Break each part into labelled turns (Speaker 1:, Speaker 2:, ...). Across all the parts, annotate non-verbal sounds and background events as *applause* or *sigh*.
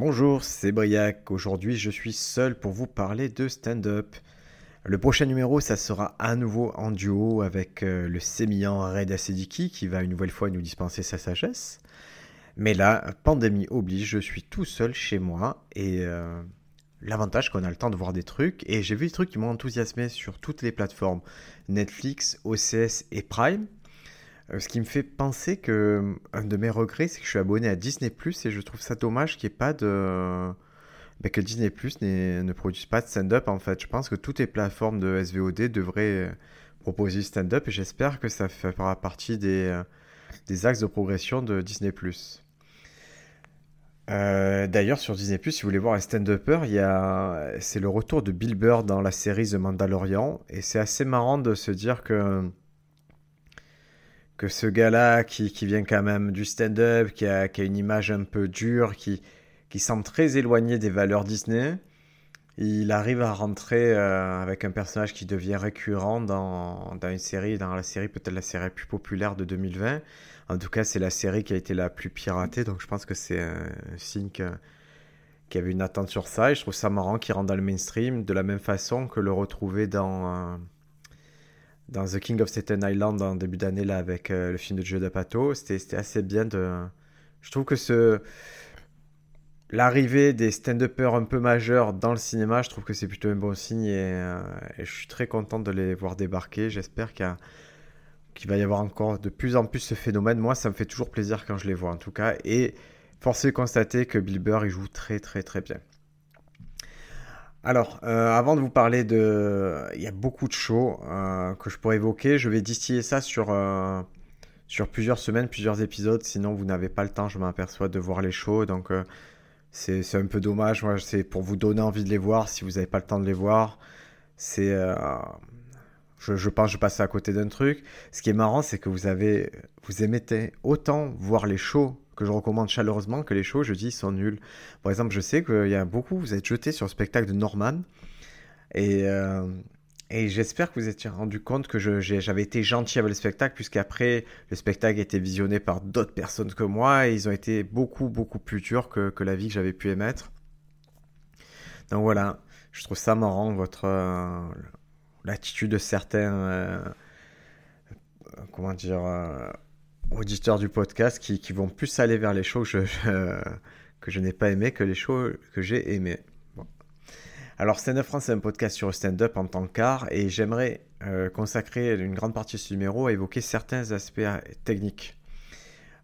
Speaker 1: Bonjour, c'est Briac. Aujourd'hui, je suis seul pour vous parler de stand-up. Le prochain numéro, ça sera à nouveau en duo avec euh, le sémillant Red Asediki qui va une nouvelle fois nous dispenser sa sagesse. Mais là, pandémie oblige, je suis tout seul chez moi et euh, l'avantage qu'on a le temps de voir des trucs. Et j'ai vu des trucs qui m'ont enthousiasmé sur toutes les plateformes Netflix, OCS et Prime. Euh, ce qui me fait penser que euh, un de mes regrets, c'est que je suis abonné à Disney Plus et je trouve ça dommage qu'il n'y ait pas de. Ben, que Disney Plus ne produise pas de stand-up en fait. Je pense que toutes les plateformes de SVOD devraient euh, proposer du stand-up et j'espère que ça fera partie des, des axes de progression de Disney Plus. D'ailleurs, sur Disney si vous voulez voir un stand-upper, c'est le retour de Bill Burr dans la série The Mandalorian. Et c'est assez marrant de se dire que que ce gars-là, qui, vient quand même du stand-up, qui a, une image un peu dure, qui, qui semble très éloigné des valeurs Disney, il arrive à rentrer euh, avec un personnage qui devient récurrent dans, une série, dans la série peut-être la série plus populaire de 2020. En tout cas, c'est la série qui a été la plus piratée, donc je pense que c'est un signe qu'il y avait une attente sur ça. Et je trouve ça marrant qu'il rentre dans le mainstream de la même façon que le retrouver dans... Euh, dans The King of Staten Island en début d'année là avec euh, le film de Joe D'Apato. C'était assez bien de. Je trouve que ce l'arrivée des stand-uppers un peu majeurs dans le cinéma, je trouve que c'est plutôt un bon signe et, euh, je suis très content de les voir débarquer. J'espère qu'il va y avoir encore de plus en plus ce phénomène. Moi, ça me fait toujours plaisir quand je les vois en tout cas. Et force est de constater que Bill Burr, il joue très très très bien. Alors, euh, avant de vous parler de... Il y a beaucoup de shows euh, que je pourrais évoquer. Je vais distiller ça sur, euh, sur plusieurs semaines, plusieurs épisodes. Sinon, vous n'avez pas le temps, je m'aperçois, de voir les shows. Donc, c'est un peu dommage. Moi, c'est pour vous donner envie de les voir si vous n'avez pas le temps de les voir. C'est... Je, pense que je passe à côté d'un truc. Ce qui est marrant, c'est que vous avez... Vous aimez autant voir les shows que je recommande chaleureusement, que les shows, je dis, sont nuls. Par exemple, je sais qu'il y a beaucoup, vous êtes jeté sur le spectacle de Norman, et, euh, j'espère que vous étiez rendu compte que j'avais été gentil avec le spectacle, puisqu'après, le spectacle été visionné par d'autres personnes que moi, et ils ont été beaucoup, beaucoup plus durs que, que la vie que j'avais pu émettre. Donc voilà, je trouve ça marrant, votre... Euh, l'attitude de certains... Euh, comment dire auditeurs du podcast qui, vont plus aller vers les shows *laughs* que je, n'ai pas aimé que les shows que j'ai aimés. Alors, Stand Up France, c'est un podcast sur le stand-up en tant qu'art et j'aimerais euh, consacrer une grande partie de ce numéro à évoquer certains aspects euh, techniques.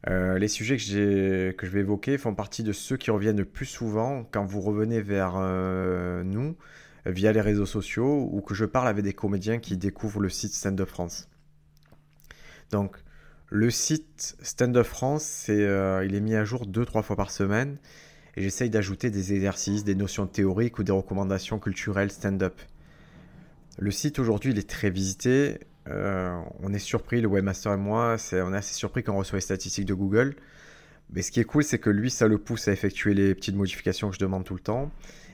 Speaker 1: Euh, les sujets que, que je vais évoquer font partie de ceux qui reviennent le plus souvent quand vous revenez vers nous via les réseaux sociaux ou que je parle avec des comédiens qui découvrent le site Stand Up France. Donc, le site Stand Up France, euh, il est mis à jour deux trois fois par semaine et j'essaye d'ajouter des exercices, des notions théoriques ou des recommandations culturelles stand-up. Le site aujourd'hui, il est très visité. Euh, on est surpris, le webmaster et moi, on est assez surpris quand on reçoit les statistiques de Google. Mais ce qui est cool, c'est que lui, ça le pousse à effectuer les petites modifications que je demande tout le temps.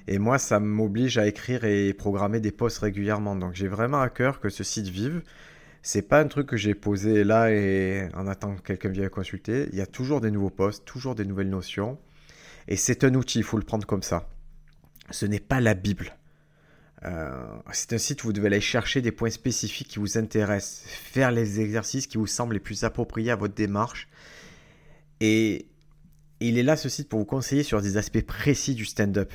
Speaker 1: Et moi, ça m'oblige à écrire et programmer des posts régulièrement. Donc j'ai vraiment à cœur que ce site vive c'est pas un truc que j'ai posé là et en attendant que quelqu'un vienne consulter. Il y a toujours des nouveaux posts, toujours des nouvelles notions. Et c'est un outil, il faut le prendre comme ça. Ce n'est pas la Bible. Euh, c'est un site où vous devez aller chercher des points spécifiques qui vous intéressent, faire les exercices qui vous semblent les plus appropriés à votre démarche. Et il est là ce site pour vous conseiller sur des aspects précis du stand-up.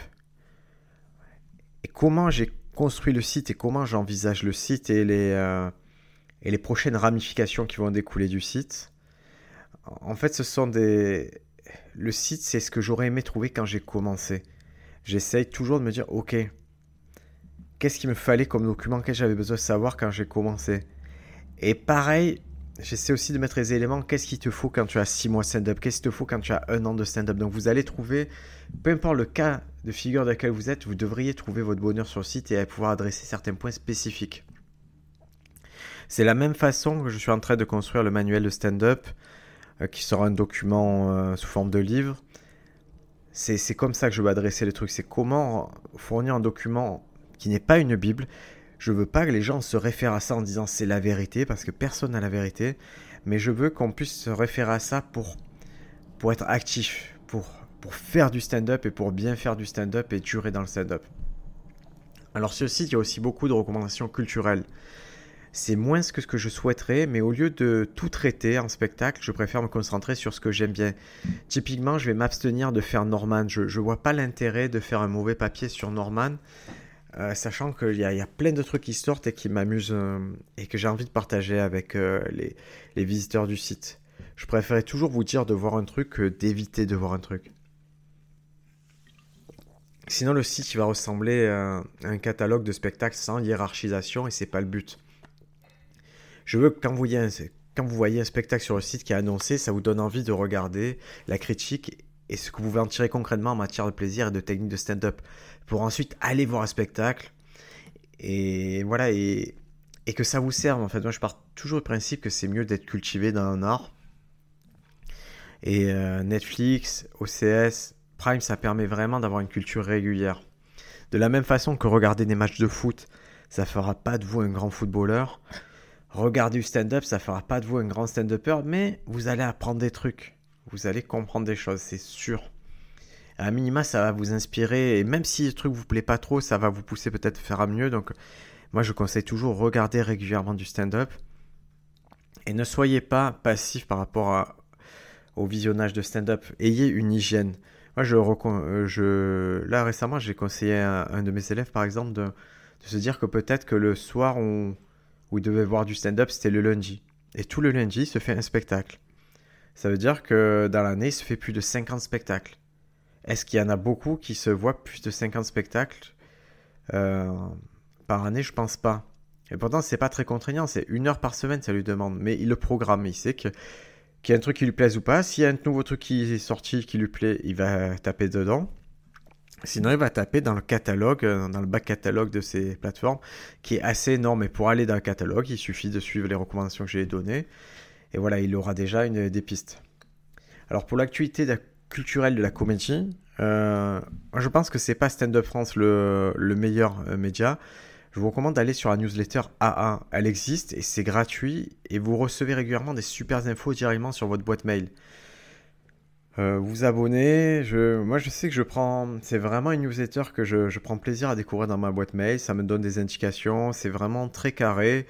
Speaker 1: Et comment j'ai construit le site et comment j'envisage le site et les, euh, et les prochaines ramifications qui vont découler du site. En fait, ce sont des... Le site, c'est ce que j'aurais aimé trouver quand j'ai commencé. J'essaye toujours de me dire, ok, qu'est-ce qu'il me fallait comme document, qu'est-ce que j'avais besoin de savoir quand j'ai commencé? Et pareil, j'essaie aussi de mettre les éléments. Qu'est-ce qu'il te faut quand tu as 6 mois stand-up? Qu'est-ce qu'il te faut quand tu as un an de stand-up? Donc vous allez trouver, peu importe le cas de figure dans lequel vous êtes, vous devriez trouver votre bonheur sur le site et pouvoir adresser certains points spécifiques. C'est la même façon que je suis en train de construire le manuel de stand-up, euh, qui sera un document euh, sous forme de livre. C'est comme ça que je veux adresser le truc. C'est comment fournir un document qui n'est pas une Bible, je veux pas que les gens se réfèrent à ça en disant c'est la vérité, parce que personne n'a la vérité, mais je veux qu'on puisse se référer à ça pour, être actif, pour, pour faire du stand-up et pour bien faire du stand-up et durer dans le stand-up. Alors sur le site, il y a aussi beaucoup de recommandations culturelles. C'est moins que, ce que je souhaiterais, mais au lieu de tout traiter en spectacle, je préfère me concentrer sur ce que j'aime bien. Typiquement, je vais m'abstenir de faire Norman. Je ne vois pas l'intérêt de faire un mauvais papier sur Norman, euh, sachant qu'il y, a plein de trucs qui sortent et qui m'amusent euh, et que j'ai envie de partager avec euh, les, visiteurs du site. Je préférais toujours vous dire de voir un truc que d'éviter de voir un truc. Sinon, le site va ressembler à un catalogue de spectacles sans hiérarchisation et c'est pas le but. Je veux que quand un, quand vous voyez un spectacle sur le site qui est annoncé, ça vous donne envie de regarder la critique et ce que vous pouvez en tirer concrètement en matière de plaisir et de technique de stand-up. Pour ensuite aller voir un spectacle. Et voilà et, que ça vous serve en fait. Moi je pars toujours du principe que c'est mieux d'être cultivé dans un art. Et euh, Netflix OCS Prime ça permet vraiment d'avoir une culture régulière. De la même façon que regarder des matchs de foot ça fera pas de vous un grand footballeur. Regarder du stand-up ça fera pas de vous un grand stand-upper mais vous allez apprendre des trucs vous allez comprendre des choses, c'est sûr. À minima, ça va vous inspirer, et même si le truc vous plaît pas trop, ça va vous pousser peut-être à faire mieux. Donc, moi, je conseille toujours regarder régulièrement du stand-up. Et ne soyez pas passif par rapport au visionnage de stand-up. Ayez une hygiène. Moi, je, euh, je là récemment, j'ai conseillé à un de mes élèves, par exemple, de, se dire que peut-être que le soir où il devait voir du stand-up, c'était le lundi. Et tout le lundi, il se fait un spectacle. Ça veut dire que dans l'année, il se fait plus de 50 spectacles. Est-ce qu'il y en a beaucoup qui se voient plus de 50 spectacles euh, par année? Je pense pas. Et pourtant, c'est pas très contraignant. C'est une heure par semaine, ça lui demande. Mais il le programme. Il sait qu'il y a un truc qui lui plaise ou pas. S'il y a un nouveau truc qui est sorti, qui lui plaît, il va taper dedans. Sinon, il va taper dans le catalogue, euh, dans le bac catalogue de ces plateformes, qui est assez énorme. Et pour aller dans le catalogue, il suffit de suivre les recommandations que j'ai données. Et voilà, il aura déjà une, des pistes. Alors pour l'actualité culturelle de la comédie, euh, je pense que c'est pas Stand Up France le, meilleur euh, média. Je vous recommande d'aller sur la newsletter AA. Elle existe et c'est gratuit et vous recevez régulièrement des super infos directement sur votre boîte mail. Euh, vous abonnez, je, moi je sais que je prends, c'est vraiment une newsletter que je, je, prends plaisir à découvrir dans ma boîte mail, ça me donne des indications, c'est vraiment très carré.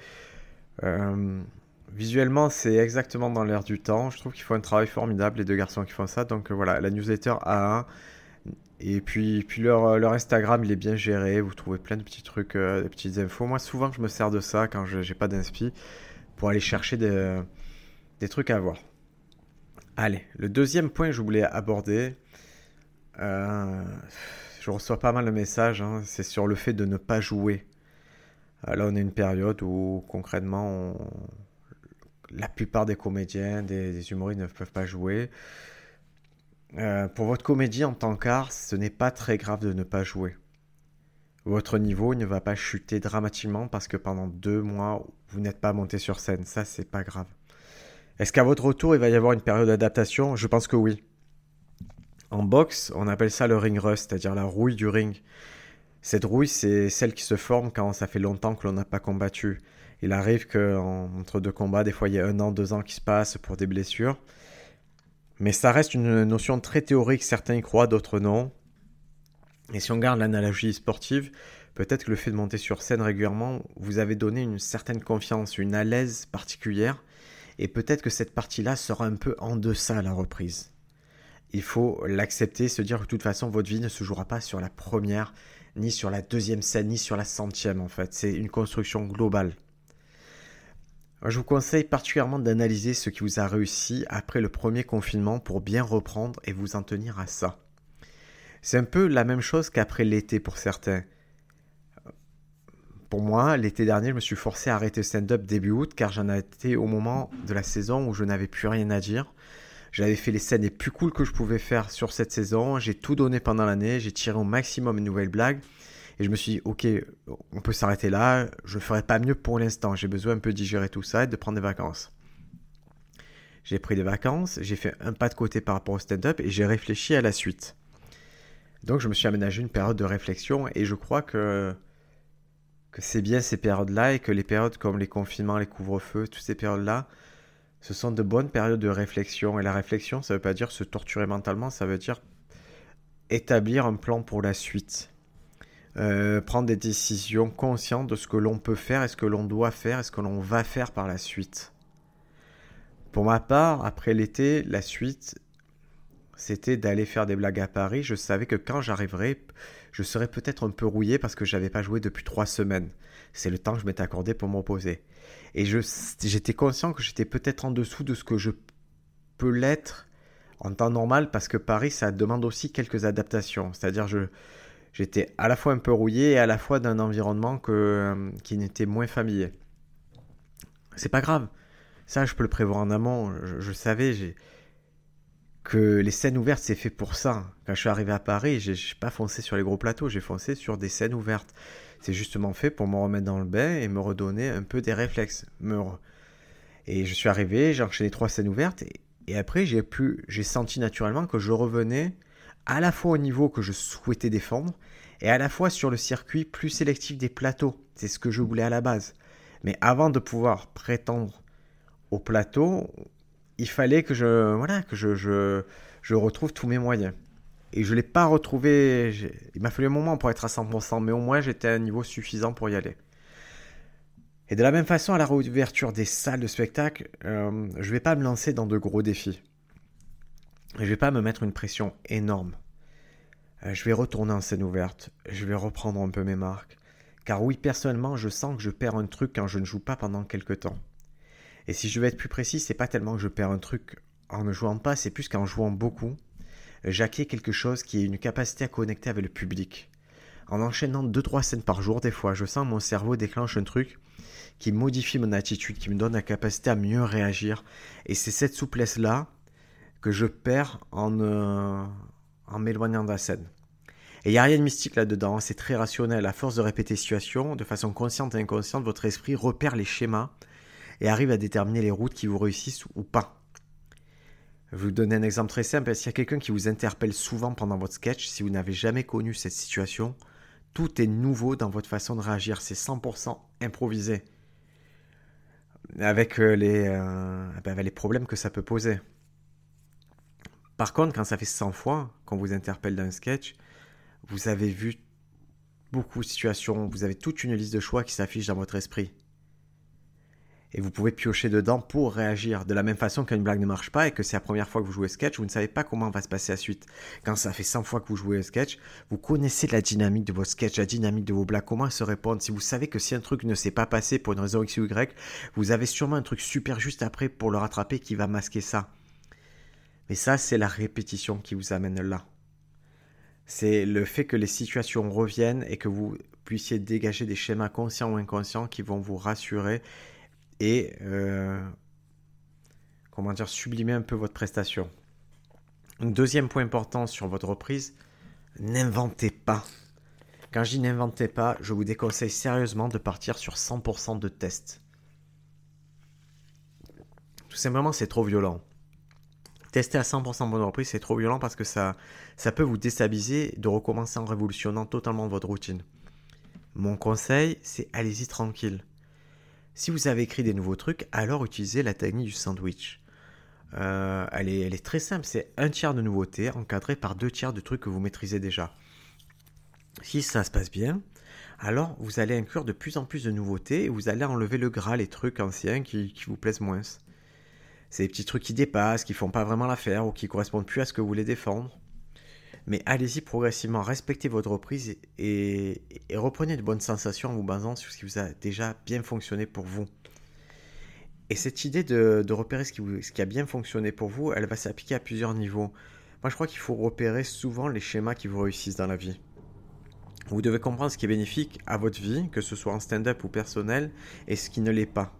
Speaker 1: Euh, Visuellement, c'est exactement dans l'air du temps. Je trouve qu'il faut un travail formidable, les deux garçons qui font ça. Donc euh, voilà, la newsletter A1. Et puis, puis leur, euh, leur, Instagram, il est bien géré. Vous trouvez plein de petits trucs, euh, des petites infos. Moi, souvent, je me sers de ça quand je n'ai pas d'inspi pour aller chercher des, trucs à voir. Allez, le deuxième point que je voulais aborder, je reçois pas mal de messages, hein, c'est sur le fait de ne pas jouer. là, on est une période où concrètement, on la plupart des comédiens, des, humoristes ne peuvent pas jouer. Euh, pour votre comédie en tant qu'art, ce n'est pas très grave de ne pas jouer. Votre niveau ne va pas chuter dramatiquement parce que pendant deux mois, vous n'êtes pas monté sur scène. Ça, c'est pas grave. Est-ce qu'à votre retour, il va y avoir une période d'adaptation? Je pense que oui. En boxe, on appelle ça le ring rust, c'est-à-dire la rouille du ring. Cette rouille, c'est celle qui se forme quand ça fait longtemps que l'on n'a pas combattu. Il arrive qu'entre deux combats, des fois il y a un an, deux ans qui se passent pour des blessures. Mais ça reste une notion très théorique, certains y croient, d'autres non. Et si on garde l'analogie sportive, peut-être que le fait de monter sur scène régulièrement vous avez donné une certaine confiance, une à l'aise particulière, et peut-être que cette partie-là sera un peu en deçà à la reprise. Il faut l'accepter, se dire que de toute façon votre vie ne se jouera pas sur la première, ni sur la deuxième scène, ni sur la centième en fait. C'est une construction globale. Je vous conseille particulièrement d'analyser ce qui vous a réussi après le premier confinement pour bien reprendre et vous en tenir à ça. C'est un peu la même chose qu'après l'été pour certains. pour moi, l'été dernier, je me suis forcé à arrêter stand-up début août car j'en étais au moment de la saison où je n'avais plus rien à dire. J'avais fait les scènes les plus cool que je pouvais faire sur cette saison. J'ai tout donné pendant l'année. J'ai tiré au maximum une nouvelle blague. Et je me suis dit, ok, on peut s'arrêter là. Je ne ferai pas mieux pour l'instant. J'ai besoin un peu de digérer tout ça et de prendre des vacances. J'ai pris des vacances. J'ai fait un pas de côté par rapport au stand-up et j'ai réfléchi à la suite. Donc je me suis aménagé une période de réflexion et je crois que, que c'est bien ces périodes-là et que les périodes comme les confinements, les couvre-feux, toutes ces périodes-là, ce sont de bonnes périodes de réflexion. Et la réflexion, ça ne veut pas dire se torturer mentalement, ça veut dire établir un plan pour la suite. Euh, prendre des décisions conscientes de ce que l'on peut faire et ce que l'on doit faire et ce que l'on va faire par la suite. Pour ma part, après l'été, la suite, c'était d'aller faire des blagues à Paris. Je savais que quand j'arriverais, je serais peut-être un peu rouillé parce que j'avais pas joué depuis trois semaines. C'est le temps que je m'étais accordé pour me reposer. Et j'étais conscient que j'étais peut-être en dessous de ce que je peux l'être en temps normal parce que Paris, ça demande aussi quelques adaptations. C'est-à-dire, je, j'étais à la fois un peu rouillé et à la fois d'un environnement que, euh, qui n'était moins familier. C'est pas grave. Ça, je peux le prévoir en amont. Je, savais, que les scènes ouvertes, c'est fait pour ça. Quand je suis arrivé à Paris, j'ai pas foncé sur les gros plateaux, j'ai foncé sur des scènes ouvertes. C'est justement fait pour me remettre dans le bain et me redonner un peu des réflexes. Et je suis arrivé, j'ai enchaîné trois scènes ouvertes et, après j'ai pu, j'ai senti naturellement que je revenais à la fois au niveau que je souhaitais défendre et à la fois sur le circuit plus sélectif des plateaux. C'est ce que je voulais à la base. Mais avant de pouvoir prétendre au plateau, il fallait que je, voilà, que je, je, retrouve tous mes moyens. Et je ne l'ai pas retrouvé. Il m'a fallu un moment pour être à 100%, mais au moins j'étais à un niveau suffisant pour y aller. Et de la même façon, à la réouverture des salles de spectacle, euh, je ne vais pas me lancer dans de gros défis. Je ne vais pas me mettre une pression énorme. Euh, je vais retourner en scène ouverte. Je vais reprendre un peu mes marques. Car oui, personnellement, je sens que je perds un truc quand je ne joue pas pendant quelques temps. Et si je veux être plus précis, c'est pas tellement que je perds un truc en ne jouant pas, c'est plus qu'en jouant beaucoup, j'acquiers quelque chose qui est une capacité à connecter avec le public. En enchaînant 2-3 scènes par jour, des fois, je sens mon cerveau déclenche un truc qui modifie mon attitude, qui me donne la capacité à mieux réagir. Et c'est cette souplesse-là que je perds en, euh, m'éloignant de la scène. Et il n'y a rien de mystique là-dedans, c'est très rationnel. À force de répéter situation, de façon consciente et inconsciente, votre esprit repère les schémas et arrive à déterminer les routes qui vous réussissent ou pas. Je vais vous donner un exemple très simple. S'il y a quelqu'un qui vous interpelle souvent pendant votre sketch, si vous n'avez jamais connu cette situation, tout est nouveau dans votre façon de réagir. C'est 100% improvisé. Avec euh, les, euh, ben, les problèmes que ça peut poser. Par contre, quand ça fait 100 fois qu'on vous interpelle dans un sketch, vous avez vu beaucoup de situations, vous avez toute une liste de choix qui s'affiche dans votre esprit et vous pouvez piocher dedans pour réagir. De la même façon qu'une blague ne marche pas et que c'est la première fois que vous jouez sketch, vous ne savez pas comment va se passer la suite. Quand ça fait 100 fois que vous jouez un sketch, vous connaissez la dynamique de vos sketchs, la dynamique de vos blagues, comment se répondre. Si vous savez que si un truc ne s'est pas passé pour une raison X ou Y, vous avez sûrement un truc super juste après pour le rattraper qui va masquer ça. Mais ça, c'est la répétition qui vous amène là. C'est le fait que les situations reviennent et que vous puissiez dégager des schémas conscients ou inconscients qui vont vous rassurer et euh, comment dire sublimer un peu votre prestation. Deuxième point important sur votre reprise, n'inventez pas. Quand je dis n'inventez pas, je vous déconseille sérieusement de partir sur 100% de tests. Tout simplement, c'est trop violent. Tester à 100% bonne reprise, c'est trop violent parce que ça, ça peut vous déstabiliser de recommencer en révolutionnant totalement votre routine. Mon conseil, c'est allez-y tranquille. Si vous avez écrit des nouveaux trucs, alors utilisez la technique du sandwich. Euh, elle, est, très simple, c'est un tiers de nouveautés encadré par deux tiers de trucs que vous maîtrisez déjà. Si ça se passe bien, alors vous allez inclure de plus en plus de nouveautés et vous allez enlever le gras, les trucs anciens qui vous plaisent moins. C'est des petits trucs qui dépassent, qui font pas vraiment l'affaire ou qui correspondent plus à ce que vous voulez défendre. Mais allez-y progressivement, respectez votre reprise et, reprenez de bonnes sensations en vous basant sur ce qui vous a déjà bien fonctionné pour vous. Et cette idée de, repérer ce qui, ce qui, a bien fonctionné pour vous, elle va s'appliquer à plusieurs niveaux. Moi, je crois qu'il faut repérer souvent les schémas qui vous réussissent dans la vie. Vous devez comprendre ce qui est bénéfique à votre vie, que ce soit en stand-up ou personnel, et ce qui ne l'est pas.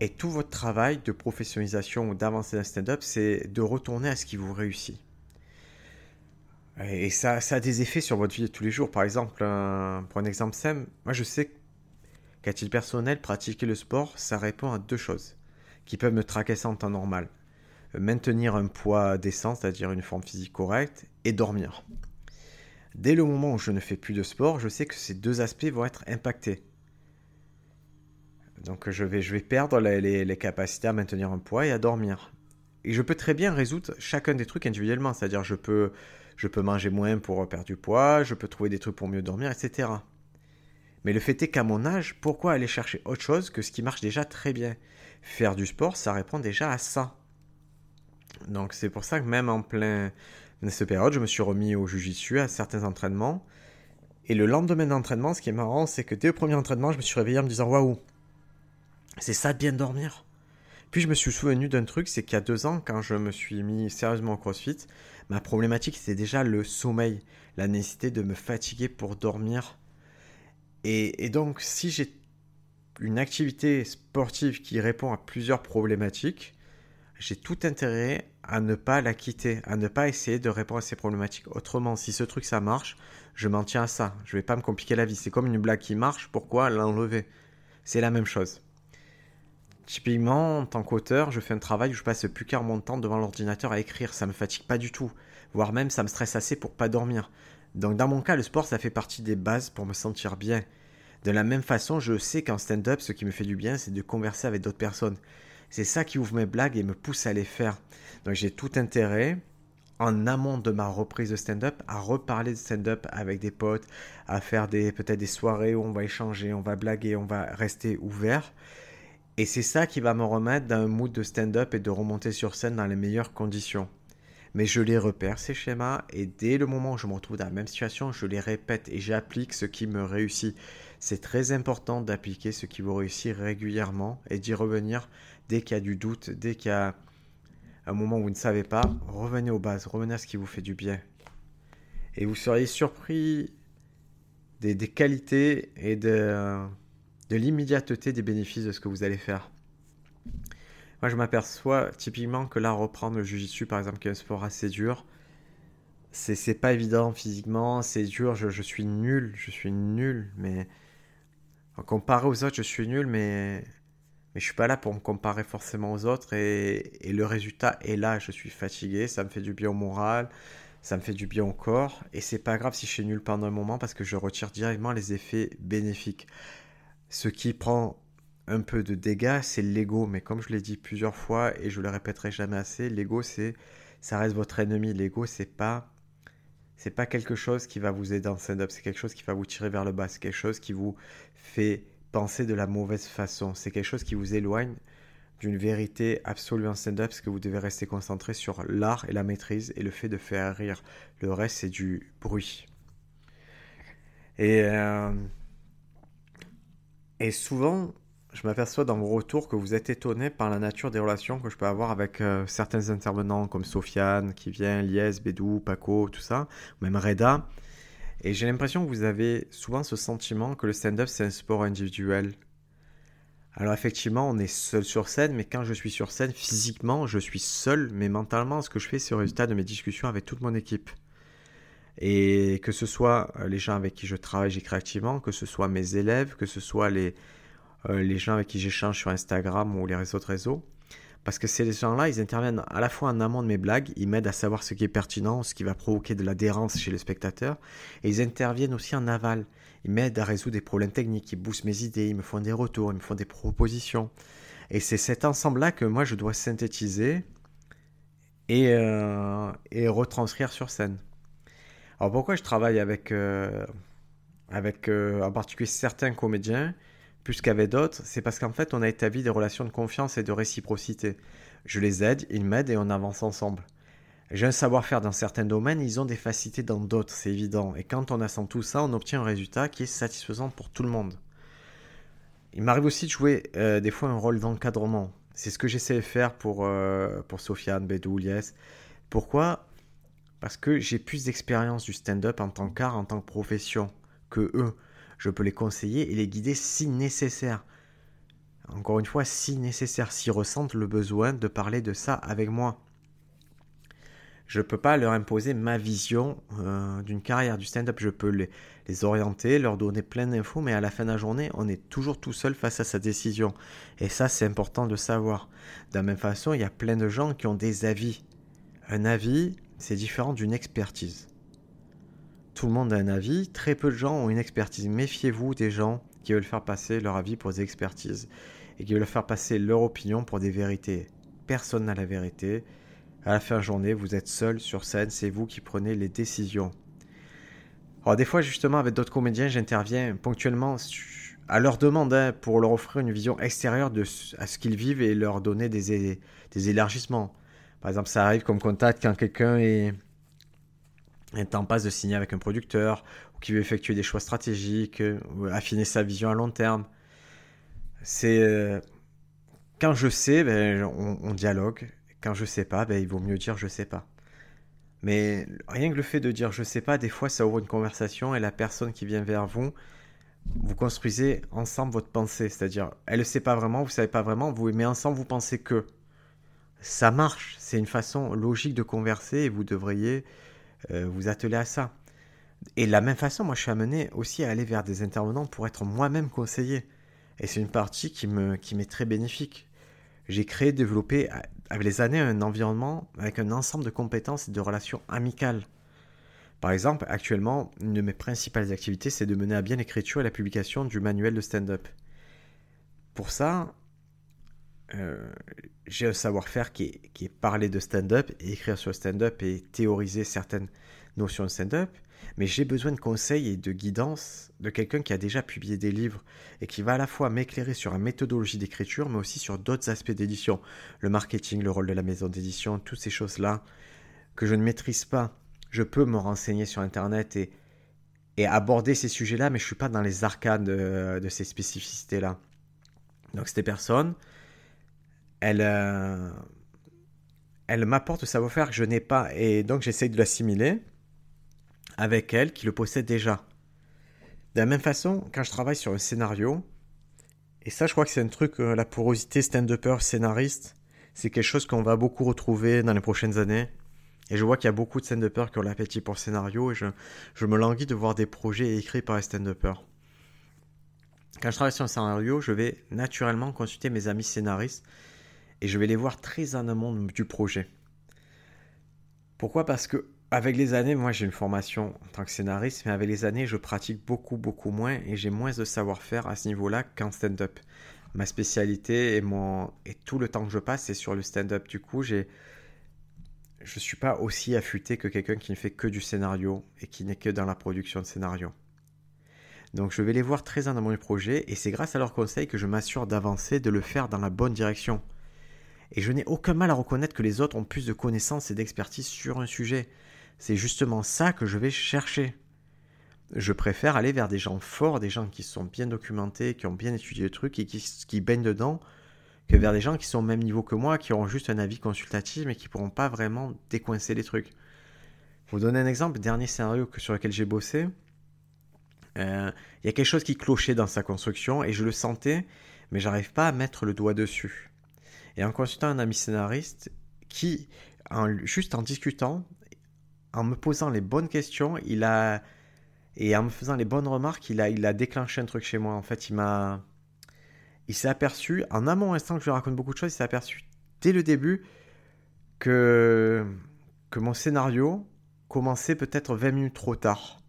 Speaker 1: Et tout votre travail de professionnalisation ou d'avancée dans stand-up, c'est de retourner à ce qui vous réussit. Et ça, ça a des effets sur votre vie de tous les jours. Par exemple, pour un exemple simple, moi je sais qu'à titre personnel, pratiquer le sport, ça répond à deux choses qui peuvent me tracasser en temps normal. Maintenir un poids décent, c'est-à-dire une forme physique correcte, et dormir. Dès le moment où je ne fais plus de sport, je sais que ces deux aspects vont être impactés. Donc je vais, je vais perdre les, capacités à maintenir un poids et à dormir. Et je peux très bien résoudre chacun des trucs individuellement, c'est-à-dire je peux, je peux manger moins pour perdre du poids, je peux trouver des trucs pour mieux dormir, etc. Mais le fait est qu'à mon âge, pourquoi aller chercher autre chose que ce qui marche déjà très bien? Faire du sport, ça répond déjà à ça. Donc c'est pour ça que même en plein dans cette période, je me suis remis au jujitsu, à certains entraînements. Et le lendemain d'entraînement, ce qui est marrant, c'est que dès le premier entraînement, je me suis réveillé en me disant Waouh, c'est ça bien dormir. Puis je me suis souvenu d'un truc, c'est qu'il y a deux ans, quand je me suis mis sérieusement au crossfit, ma problématique c'était déjà le sommeil, la nécessité de me fatiguer pour dormir. Et, et donc, si j'ai une activité sportive qui répond à plusieurs problématiques, j'ai tout intérêt à ne pas la quitter, à ne pas essayer de répondre à ces problématiques. Autrement, si ce truc ça marche, je m'en tiens à ça. Je vais pas me compliquer la vie. C'est comme une blague qui marche, pourquoi l'enlever? C'est la même chose. Typiquement, en tant qu'auteur, je fais un travail où je passe plus qu'un mon temps devant l'ordinateur à écrire. Ça me fatigue pas du tout. Voire même, ça me stresse assez pour pas dormir. Donc, dans mon cas, le sport, ça fait partie des bases pour me sentir bien. De la même façon, je sais qu'en stand-up, ce qui me fait du bien, c'est de converser avec d'autres personnes. C'est ça qui ouvre mes blagues et me pousse à les faire. Donc j'ai tout intérêt, en amont de ma reprise de stand-up, à reparler de stand-up avec des potes, à faire des peut-être des soirées où on va échanger, on va blaguer, on va rester ouvert. Et c'est ça qui va me remettre dans un mood de stand-up et de remonter sur scène dans les meilleures conditions mais je les repère, ces schémas, et dès le moment où je me retrouve dans la même situation, je les répète et j'applique ce qui me réussit. C'est très important d'appliquer ce qui vous réussit régulièrement et d'y revenir dès qu'il y a du doute, dès qu'il y a un moment où vous ne savez pas, revenez aux bases, revenez à ce qui vous fait du bien. Et vous seriez surpris des, qualités et de, de l'immédiateté des bénéfices de ce que vous allez faire. Moi, je m'aperçois typiquement que là, reprendre le jujitsu, par exemple, qui est un sport assez dur, c'est pas évident physiquement, c'est dur, je, suis nul, je suis nul, mais comparé aux autres, je suis nul, mais, mais je suis pas là pour me comparer forcément aux autres, et, et le résultat est là, je suis fatigué, ça me fait du bien au moral, ça me fait du bien au corps, et c'est pas grave si je suis nul pendant un moment parce que je retire directement les effets bénéfiques. Ce qui prend un peu de dégâts, c'est l'ego. Mais comme je l'ai dit plusieurs fois et je le répéterai jamais assez, l'ego, c'est, ça reste votre ennemi. L'ego, c'est pas, c'est pas quelque chose qui va vous aider en stand-up. C'est quelque chose qui va vous tirer vers le bas. C'est quelque chose qui vous fait penser de la mauvaise façon. C'est quelque chose qui vous éloigne d'une vérité absolue en stand-up parce que vous devez rester concentré sur l'art et la maîtrise et le fait de faire rire. Le reste, c'est du bruit. Et, euh, et souvent, je m'aperçois dans vos retours que vous êtes étonné par la nature des relations que je peux avoir avec euh, certains intervenants comme Sofiane qui vient, Lies, Bédou, Paco, tout ça, même Reda. Et j'ai l'impression que vous avez souvent ce sentiment que le stand-up c'est un sport individuel. Alors effectivement, on est seul sur scène, mais quand je suis sur scène, physiquement, je suis seul, mais mentalement, ce que je fais, c'est le résultat de mes discussions avec toute mon équipe. Et que ce soit euh, les gens avec qui je travaille, j'écris activement, que ce soit mes élèves, que ce soit les, euh, les gens avec qui j'échange sur Instagram ou les réseaux de réseau. Parce que ces gens-là, ils interviennent à la fois en amont de mes blagues, ils m'aident à savoir ce qui est pertinent, ce qui va provoquer de l'adhérence chez le spectateur, et ils interviennent aussi en aval. Ils m'aident à résoudre des problèmes techniques, ils boostent mes idées, ils me font des retours, ils me font des propositions. Et c'est cet ensemble-là que moi je dois synthétiser et, euh, et retranscrire sur scène. Alors pourquoi je travaille avec, euh, avec en particulier certains comédiens plus qu'avec d'autres, c'est parce qu'en fait, on a établi des relations de confiance et de réciprocité. Je les aide, ils m'aident et on avance ensemble. J'ai un savoir-faire dans certains domaines, ils ont des facilités dans d'autres, c'est évident. Et quand on assemble tout ça, on obtient un résultat qui est satisfaisant pour tout le monde. Il m'arrive aussi de jouer euh, des fois un rôle d'encadrement. C'est ce que j'essaie de faire pour, euh, pour Sofiane, Bédou, Lies. Pourquoi? Parce que j'ai plus d'expérience du stand-up en tant qu'art, en tant que profession que eux. Je peux les conseiller et les guider si nécessaire. Encore une fois, si nécessaire, s'ils ressentent le besoin de parler de ça avec moi. Je ne peux pas leur imposer ma vision euh, d'une carrière du stand-up. Je peux les, les, orienter, leur donner plein d'infos, mais à la fin de la journée, on est toujours tout seul face à sa décision. Et ça, c'est important de savoir. De la même façon, il y a plein de gens qui ont des avis. Un avis, c'est différent d'une expertise. Tout le monde a un avis, très peu de gens ont une expertise. Méfiez-vous des gens qui veulent faire passer leur avis pour des expertises et qui veulent faire passer leur opinion pour des vérités. Personne n'a la vérité à la fin de journée, vous êtes seul sur scène, c'est vous qui prenez les décisions. Alors des fois, justement, avec d'autres comédiens, j'interviens ponctuellement à leur demande hein, pour leur offrir une vision extérieure de à ce qu'ils vivent et leur donner des, des élargissements. Par exemple, ça arrive comme contact quand quelqu'un est, en passe de signer avec un producteur ou qui veut effectuer des choix stratégiques, ou affiner sa vision à long terme. C'est euh, quand je sais, ben, on dialogue quand je sais pas, ben, il vaut mieux dire je sais pas. Mais rien que le fait de dire je sais pas, des fois ça ouvre une conversation et la personne qui vient vers vous, vous construisez ensemble votre pensée. C'est-à-dire, elle ne sait pas vraiment, vous ne savez pas vraiment, vous, mais ensemble vous pensez que. Ça marche, c'est une façon logique de converser et vous devriez euh, vous atteler à ça. Et de la même façon, moi je suis amené aussi à aller vers des intervenants pour être moi-même conseiller. Et c'est une partie qui m'est qui très bénéfique. J'ai créé, développé avec les années un environnement avec un ensemble de compétences et de relations amicales. Par exemple, actuellement, une de mes principales activités, c'est de mener à bien l'écriture et la publication du manuel de stand-up. Pour ça, euh, j'ai un savoir-faire qui est, parler de stand-up et écrire sur le stand-up et théoriser certaines notions de stand-up mais j'ai besoin de conseils et de guidance de quelqu'un qui a déjà publié des livres et qui va à la fois m'éclairer sur la méthodologie d'écriture, mais aussi sur d'autres aspects d'édition, le marketing, le rôle de la maison d'édition, toutes ces choses-là que je ne maîtrise pas. Je peux me renseigner sur Internet et, aborder ces sujets-là, mais je ne suis pas dans les arcades de, ces spécificités-là. Donc cette personne, elle, euh, elle m'apporte le savoir-faire que je n'ai pas, et donc j'essaye de l'assimiler avec elle qui le possède déjà. De la même façon, quand je travaille sur un scénario, et ça je crois que c'est un truc, euh, la porosité stand-upper scénariste, c'est quelque chose qu'on va beaucoup retrouver dans les prochaines années. Et je vois qu'il y a beaucoup de stand-uppers qui ont l'appétit pour scénario et je, je, me languis de voir des projets écrits par les stand-uppers. Quand je travaille sur un scénario, je vais naturellement consulter mes amis scénaristes et je vais les voir très en amont du projet. Pourquoi? Parce que avec les années, moi j'ai une formation en tant que scénariste, mais avec les années, je pratique beaucoup, beaucoup moins et j'ai moins de savoir-faire à ce niveau-là qu'en stand-up. Ma spécialité et, tout le temps que je passe, c'est sur le stand-up. Du coup, je ne suis pas aussi affûté que quelqu'un qui ne fait que du scénario et qui n'est que dans la production de scénario. Donc je vais les voir très en amont du projet et c'est grâce à leurs conseils que je m'assure d'avancer, de le faire dans la bonne direction. Et je n'ai aucun mal à reconnaître que les autres ont plus de connaissances et d'expertise sur un sujet. C'est justement ça que je vais chercher. Je préfère aller vers des gens forts, des gens qui sont bien documentés, qui ont bien étudié le truc et qui, baignent dedans, que vers des gens qui sont au même niveau que moi, qui auront juste un avis consultatif mais qui ne pourront pas vraiment décoincer les trucs. Pour vous donner un exemple, le dernier scénario sur lequel j'ai bossé, euh, il y a quelque chose qui clochait dans sa construction et je le sentais, mais j'arrive pas à mettre le doigt dessus. Et en consultant un ami scénariste qui, juste en discutant, en me posant les bonnes questions, il a et en me faisant les bonnes remarques, il a, il a déclenché un truc chez moi. En fait, il m'a, il s'est aperçu en amont instant que je lui raconte beaucoup de choses, il s'est aperçu dès le début que que mon scénario commençait peut-être 20 minutes trop tard.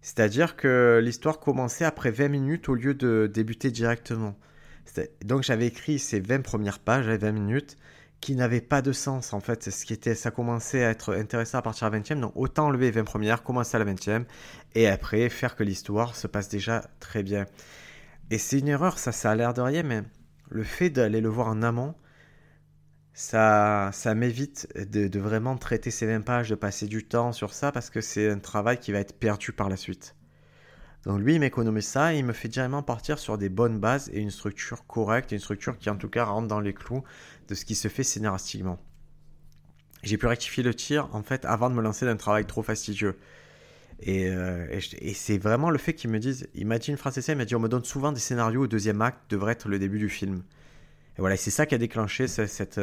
Speaker 1: C'est-à-dire que l'histoire commençait après 20 minutes au lieu de débuter directement. Donc j'avais écrit ces 20 premières pages, 20 minutes, qui n'avait pas de sens en fait. Ce qui était, ça commençait à être intéressant à partir de la 20e, donc autant enlever les 20 premières, commencer à la 20e, et après faire que l'histoire se passe déjà très bien. Et c'est une erreur, ça, ça a l'air de rien, mais le fait d'aller le voir en amont, ça, ça m'évite de, de, vraiment traiter ces 20 pages, de passer du temps sur ça, parce que c'est un travail qui va être perdu par la suite. Donc lui, il m'économise ça et il me fait directement partir sur des bonnes bases et une structure correcte, une structure qui en tout cas rentre dans les clous de ce qui se fait scénaristiquement. J'ai pu rectifier le tir en fait avant de me lancer dans un travail trop fastidieux. Et, et, c'est vraiment le fait qu'ils me disent, il m'a dit une phrase il m'a dit on me donne souvent des scénarios au deuxième acte devrait être le début du film. Et voilà, c'est ça qui a déclenché cette,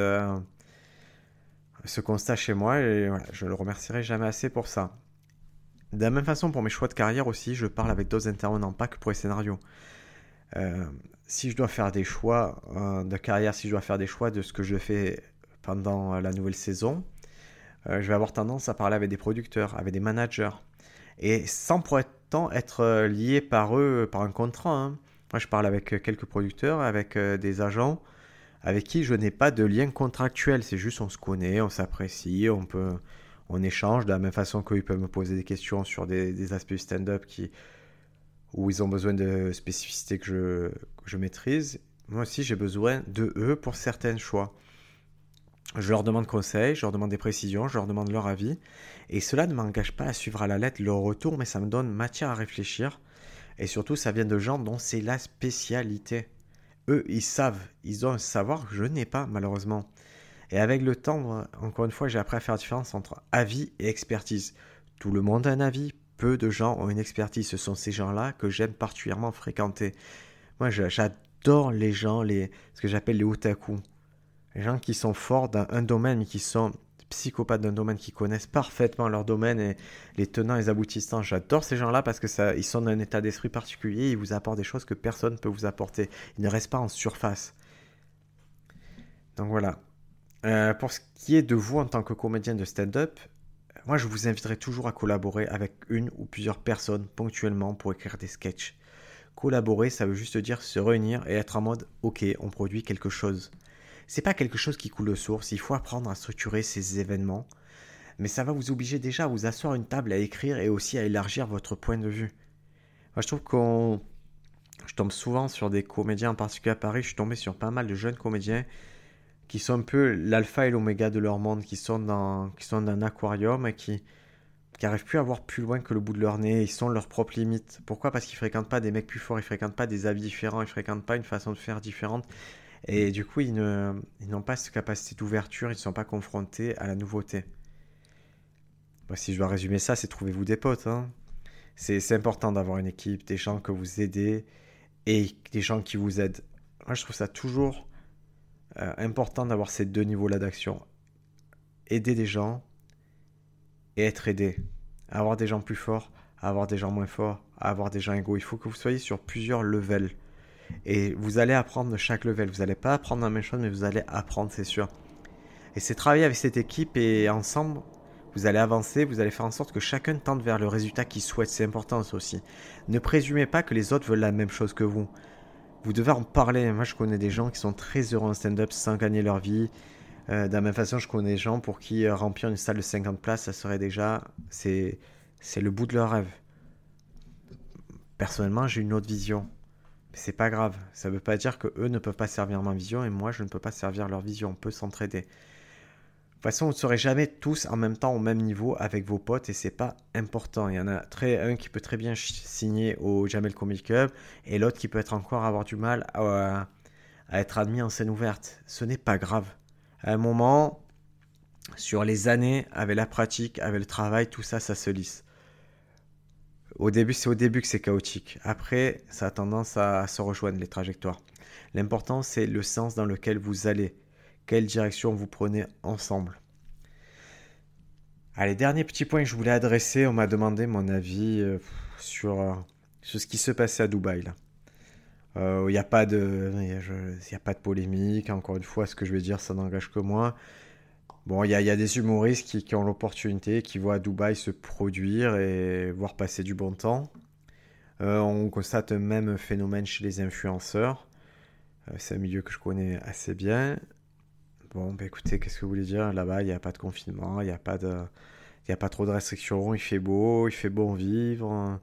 Speaker 1: ce constat chez moi et voilà, je le remercierai jamais assez pour ça. De la même façon, pour mes choix de carrière aussi, je parle avec d'autres intervenants, pas que pour les scénarios. Euh, si je dois faire des choix euh, de carrière, si je dois faire des choix de ce que je fais pendant la nouvelle saison, euh, je vais avoir tendance à parler avec des producteurs, avec des managers, et sans pour autant être lié par eux, par un contrat. Hein. Moi, je parle avec quelques producteurs, avec des agents, avec qui je n'ai pas de lien contractuel. C'est juste on se connaît, on s'apprécie, on peut, on échange de la même façon qu'ils peuvent me poser des questions sur des, aspects stand-up qui, où ils ont besoin de spécificités que je, je maîtrise. Moi aussi, j'ai besoin de eux pour certains choix. Je leur demande conseil, je leur demande des précisions, je leur demande leur avis. Et cela ne m'engage pas à suivre à la lettre leur retour, mais ça me donne matière à réfléchir. Et surtout, ça vient de gens dont c'est la spécialité. Eux, ils savent, ils ont un savoir que je n'ai pas, malheureusement. Et avec le temps, encore une fois, j'ai appris à faire la différence entre avis et expertise. Tout le monde a un avis, peu de gens ont une expertise. Ce sont ces gens-là que j'aime particulièrement fréquenter. Moi, j'adore les gens, les, ce que j'appelle les otaku. Les gens qui sont forts dans un domaine, mais qui sont psychopathes d'un domaine, qui connaissent parfaitement leur domaine et les tenants et les aboutissants. J'adore ces gens-là parce que ça, ils sont dans un état d'esprit particulier, ils vous apportent des choses que personne ne peut vous apporter. Ils ne restent pas en surface. Donc voilà, euh, pour ce qui est de vous en tant que comédien de stand-up, moi je vous inviterai toujours à collaborer avec une ou plusieurs personnes ponctuellement pour écrire des sketchs. Collaborer, ça veut juste dire se réunir et être en mode ok, on produit quelque chose. C'est pas quelque chose qui coule de source, il faut apprendre à structurer ces événements, mais ça va vous obliger déjà à vous asseoir à une table à écrire et aussi à élargir votre point de vue. Moi je trouve qu'on. Je tombe souvent sur des comédiens, en particulier à Paris, je suis tombé sur pas mal de jeunes comédiens qui sont un peu l'alpha et l'oméga de leur monde, qui sont dans, qui sont dans un aquarium et qui n'arrivent plus à voir plus loin que le bout de leur nez, ils sont leurs propres limites. Pourquoi? Parce qu'ils fréquentent pas des mecs plus forts, ils fréquentent pas des avis différents, ils fréquentent pas une façon de faire différente. Et du coup, ils, ne, ils n'ont pas cette capacité d'ouverture, ils ne sont pas confrontés à la nouveauté. si je dois résumer ça, c'est trouvez-vous des potes. Hein. C'est, c'est important d'avoir une équipe, des gens que vous aidez et des gens qui vous aident. Moi, je trouve ça toujours euh, important d'avoir ces deux niveaux-là d'action. Aider des gens et être aidé. Avoir des gens plus forts, avoir des gens moins forts, avoir des gens égaux. Il faut que vous soyez sur plusieurs levels. Et vous allez apprendre de chaque level. Vous n'allez pas apprendre la même chose, mais vous allez apprendre, c'est sûr. Et c'est travailler avec cette équipe et ensemble, vous allez avancer, vous allez faire en sorte que chacun tente vers le résultat qu'il souhaite. C'est important aussi. Ne présumez pas que les autres veulent la même chose que vous. Vous devez en parler. Moi, je connais des gens qui sont très heureux en stand-up sans gagner leur vie. Euh, de la même façon, je connais des gens pour qui euh, remplir une salle de 50 places, ça serait déjà. C'est, le bout de leur rêve. Personnellement, j'ai une autre vision. Mais c'est pas grave. Ça ne veut pas dire que eux ne peuvent pas servir ma vision et moi, je ne peux pas servir leur vision. On peut s'entraider toute façon, vous ne serez jamais tous en même temps au même niveau avec vos potes et c'est pas important. Il y en a très, un qui peut très bien signer au Jamel Comedy Club et l'autre qui peut être encore avoir du mal à, être admis en scène ouverte. Ce n'est pas grave. À un moment, sur les années, avec la pratique, avec le travail, tout ça, ça se lisse. Au début, c'est au début que c'est chaotique. Après, ça a tendance à se rejoindre les trajectoires. L'important, c'est le sens dans lequel vous allez quelle direction vous prenez ensemble. Allez, dernier petit point que je voulais adresser, on m'a demandé mon avis euh, sur, euh, sur, ce qui se passait à Dubaï. Il n'y euh, a, pas de, a pas de polémique, encore une fois, ce que je vais dire, ça n'engage que moi. Bon, il y, a des humoristes qui, qui ont l'opportunité, qui voient Dubaï se produire et voir passer du bon temps. on constate un même phénomène chez les influenceurs. C'est un milieu que je connais assez bien. Bon, bah écoutez, qu'est-ce que vous voulez dire? Là-bas, il n'y a pas de confinement, il n'y a, pas de... il a pas trop de restrictions, il fait beau, il fait bon vivre.